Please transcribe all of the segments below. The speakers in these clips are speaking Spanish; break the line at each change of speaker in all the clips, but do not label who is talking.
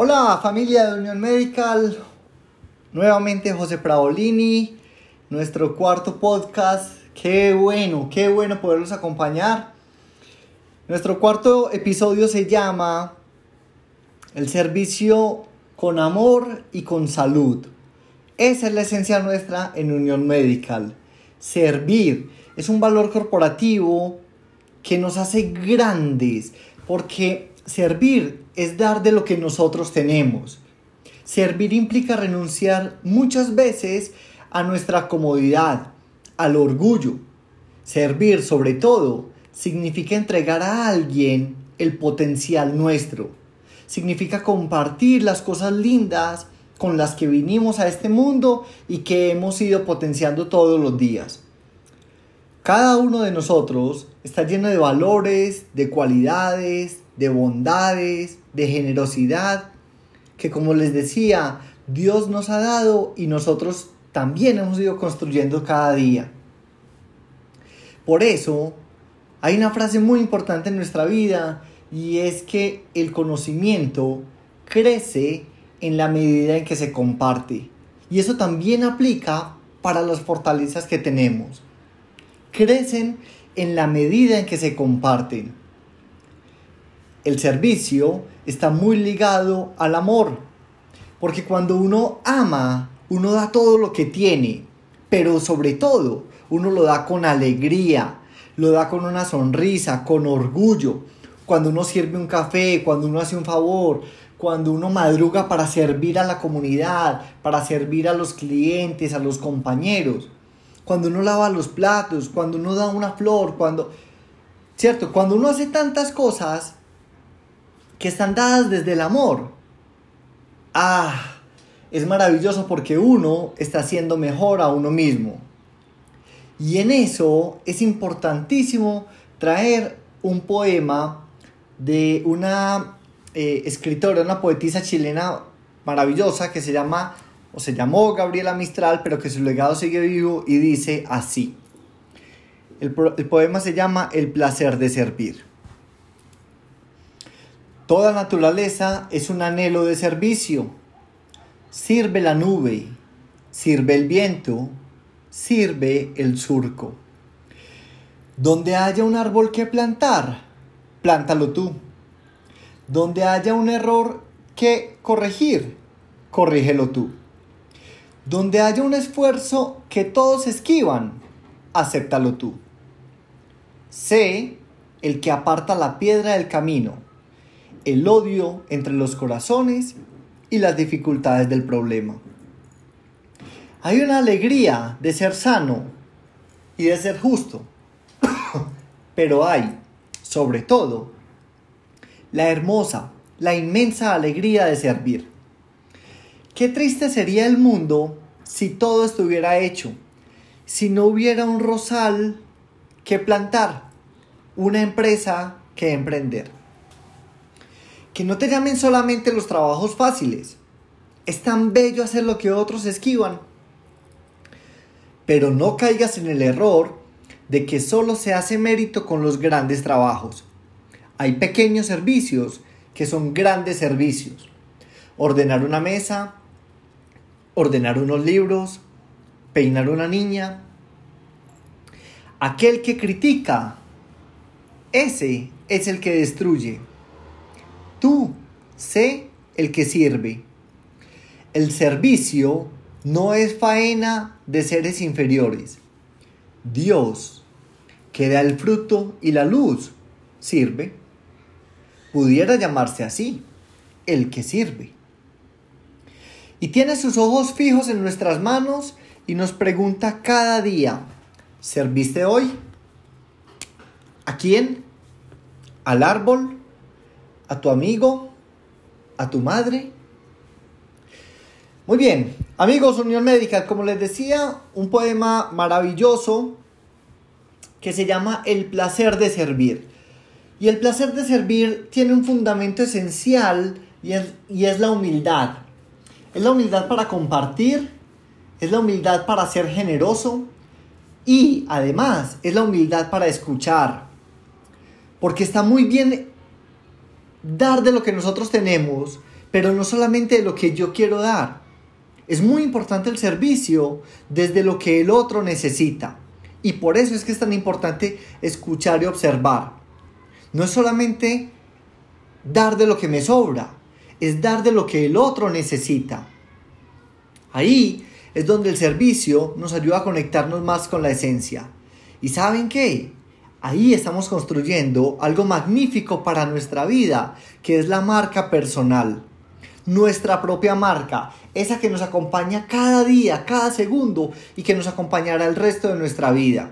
Hola familia de Unión Medical, nuevamente José Praolini, nuestro cuarto podcast. Qué bueno, qué bueno poderlos acompañar. Nuestro cuarto episodio se llama El servicio con amor y con salud. Esa es la esencia nuestra en Unión Medical. Servir es un valor corporativo que nos hace grandes porque servir es dar de lo que nosotros tenemos. Servir implica renunciar muchas veces a nuestra comodidad, al orgullo. Servir sobre todo significa entregar a alguien el potencial nuestro. Significa compartir las cosas lindas con las que vinimos a este mundo y que hemos ido potenciando todos los días. Cada uno de nosotros está lleno de valores, de cualidades, de bondades, de generosidad, que como les decía, Dios nos ha dado y nosotros también hemos ido construyendo cada día. Por eso, hay una frase muy importante en nuestra vida y es que el conocimiento crece en la medida en que se comparte. Y eso también aplica para las fortalezas que tenemos. Crecen en la medida en que se comparten. El servicio está muy ligado al amor, porque cuando uno ama, uno da todo lo que tiene, pero sobre todo, uno lo da con alegría, lo da con una sonrisa, con orgullo. Cuando uno sirve un café, cuando uno hace un favor, cuando uno madruga para servir a la comunidad, para servir a los clientes, a los compañeros, cuando uno lava los platos, cuando uno da una flor, cuando... ¿Cierto? Cuando uno hace tantas cosas que están dadas desde el amor. Ah, es maravilloso porque uno está haciendo mejor a uno mismo. Y en eso es importantísimo traer un poema de una eh, escritora, una poetisa chilena maravillosa que se llama, o se llamó Gabriela Mistral, pero que su legado sigue vivo y dice así. El, el poema se llama El placer de servir. Toda naturaleza es un anhelo de servicio. Sirve la nube, sirve el viento, sirve el surco. Donde haya un árbol que plantar, plántalo tú. Donde haya un error que corregir, corrígelo tú. Donde haya un esfuerzo que todos esquivan, acéptalo tú. Sé el que aparta la piedra del camino, el odio entre los corazones y las dificultades del problema. Hay una alegría de ser sano y de ser justo, pero hay, sobre todo, la hermosa, la inmensa alegría de servir. Qué triste sería el mundo si todo estuviera hecho, si no hubiera un rosal que plantar, una empresa que emprender. Que no te llamen solamente los trabajos fáciles. Es tan bello hacer lo que otros esquivan. Pero no caigas en el error de que solo se hace mérito con los grandes trabajos. Hay pequeños servicios que son grandes servicios. Ordenar una mesa, ordenar unos libros, peinar una niña. Aquel que critica, ese es el que destruye. Tú sé el que sirve. El servicio no es faena de seres inferiores. Dios, que da el fruto y la luz, sirve pudiera llamarse así, el que sirve. Y tiene sus ojos fijos en nuestras manos y nos pregunta cada día, ¿serviste hoy? ¿A quién? ¿Al árbol? ¿A tu amigo? ¿A tu madre? Muy bien, amigos Unión Médica, como les decía, un poema maravilloso que se llama El placer de servir. Y el placer de servir tiene un fundamento esencial y es, y es la humildad. Es la humildad para compartir, es la humildad para ser generoso y además es la humildad para escuchar. Porque está muy bien dar de lo que nosotros tenemos, pero no solamente de lo que yo quiero dar. Es muy importante el servicio desde lo que el otro necesita. Y por eso es que es tan importante escuchar y observar. No es solamente dar de lo que me sobra, es dar de lo que el otro necesita. Ahí es donde el servicio nos ayuda a conectarnos más con la esencia. ¿Y saben qué? Ahí estamos construyendo algo magnífico para nuestra vida, que es la marca personal. Nuestra propia marca, esa que nos acompaña cada día, cada segundo y que nos acompañará el resto de nuestra vida.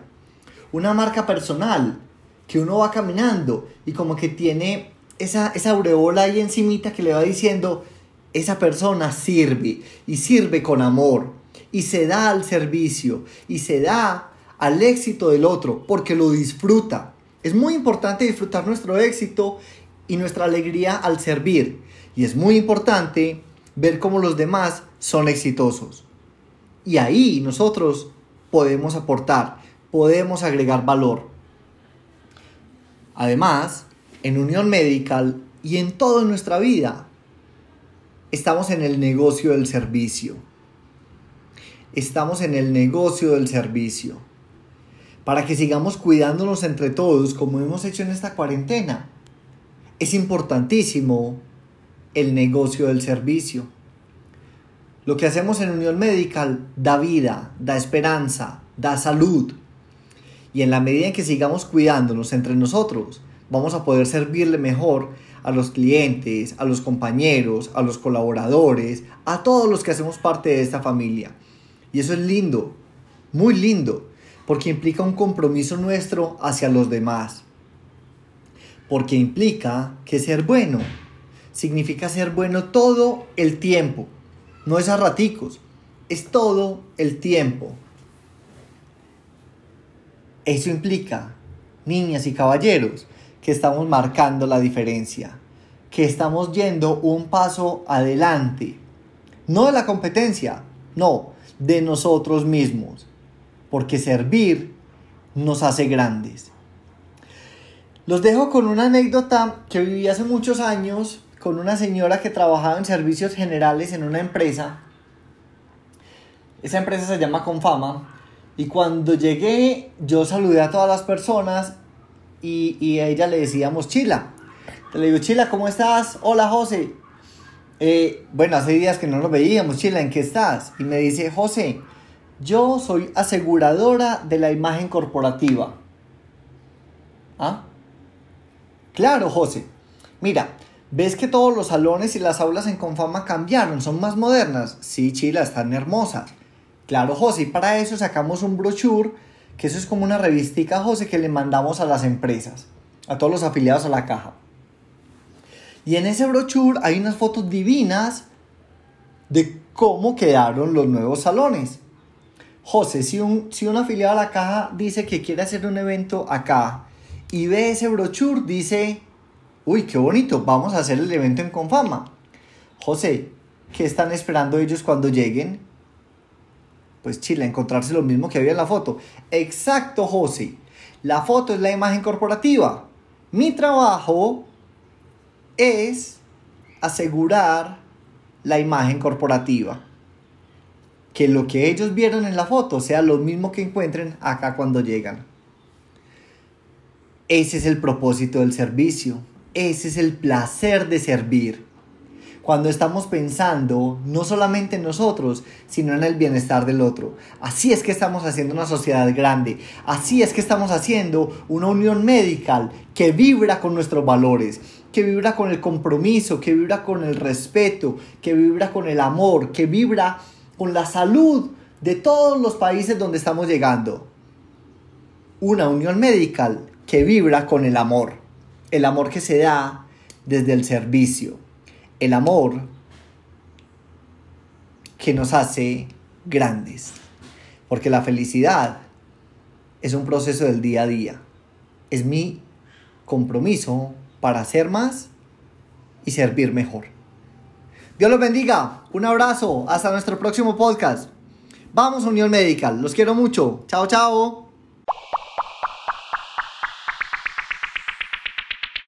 Una marca personal que uno va caminando y como que tiene esa, esa aureola ahí encimita que le va diciendo, esa persona sirve y sirve con amor y se da al servicio y se da al éxito del otro porque lo disfruta. Es muy importante disfrutar nuestro éxito y nuestra alegría al servir y es muy importante ver cómo los demás son exitosos. Y ahí nosotros podemos aportar, podemos agregar valor. Además, en Unión Medical y en toda nuestra vida, estamos en el negocio del servicio. Estamos en el negocio del servicio. Para que sigamos cuidándonos entre todos como hemos hecho en esta cuarentena. Es importantísimo el negocio del servicio. Lo que hacemos en Unión Medical da vida, da esperanza, da salud. Y en la medida en que sigamos cuidándonos entre nosotros, vamos a poder servirle mejor a los clientes, a los compañeros, a los colaboradores, a todos los que hacemos parte de esta familia. Y eso es lindo, muy lindo, porque implica un compromiso nuestro hacia los demás. Porque implica que ser bueno significa ser bueno todo el tiempo no es a raticos, es todo el tiempo. Eso implica, niñas y caballeros, que estamos marcando la diferencia, que estamos yendo un paso adelante, no de la competencia, no, de nosotros mismos, porque servir nos hace grandes. Los dejo con una anécdota que viví hace muchos años con una señora que trabajaba en servicios generales en una empresa. Esa empresa se llama Confama. Y cuando llegué, yo saludé a todas las personas y, a ella le decíamos Chila. Le digo, Chila, ¿cómo estás? Hola, José. Eh, bueno, hace días que no nos veíamos, Chila, ¿en qué estás? Y me dice, José, yo soy aseguradora de la imagen corporativa. ¿Ah? Claro, José. Mira, ¿Ves que todos los salones y las aulas en Confama cambiaron? ¿Son más modernas? Sí, chila, están hermosas. Claro, José, y para eso sacamos un brochure, que eso es como una revistica, José, que le mandamos a las empresas, a todos los afiliados a la caja. Y en ese brochure hay unas fotos divinas de cómo quedaron los nuevos salones. José, si un, si un afiliado a la caja dice que quiere hacer un evento acá y ve ese brochure, dice, uy, qué bonito, vamos a hacer el evento en Confama. José, ¿qué están esperando ellos cuando lleguen? Pues Chile, encontrarse lo mismo que había en la foto. Exacto, José. La foto es la imagen corporativa. Mi trabajo es asegurar la imagen corporativa. Que lo que ellos vieron en la foto sea lo mismo que encuentren acá cuando llegan. Ese es el propósito del servicio. Ese es el placer de servir. Cuando estamos pensando no solamente en nosotros, sino en el bienestar del otro. Así es que estamos haciendo una sociedad grande. Así es que estamos haciendo una unión medical que vibra con nuestros valores, que vibra con el compromiso, que vibra con el respeto, que vibra con el amor, que vibra con la salud de todos los países donde estamos llegando. Una unión medical que vibra con el amor el amor que se da desde el servicio, el amor que nos hace grandes, porque la felicidad es un proceso del día a día, es mi compromiso para hacer más y servir mejor. Dios los bendiga, un abrazo, hasta nuestro próximo podcast. Vamos Unión Medical, los quiero mucho, chao chao.